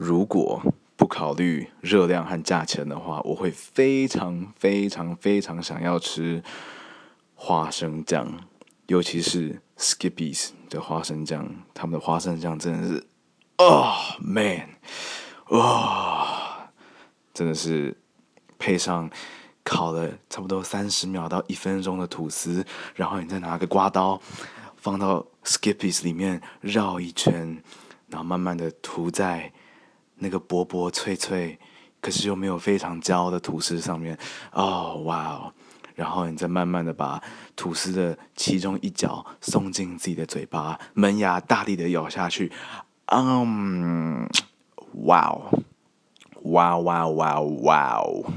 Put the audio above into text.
如果不考虑热量和价钱的话，我会非常非常非常想要吃花生酱，尤其是 Skippy's 的花生酱，他们的花生酱真的是，哦，man，哇，真的是配上烤了差不多三十秒到一分钟的吐司，然后你再拿个刮刀放到 Skippy's 里面绕一圈。然后慢慢的涂在那个薄薄脆脆，可是又没有非常焦的吐司上面，哦，哇哦！然后你再慢慢的把吐司的其中一角送进自己的嘴巴，门牙大力的咬下去，嗯，哇哦，哇哇哇哇哦！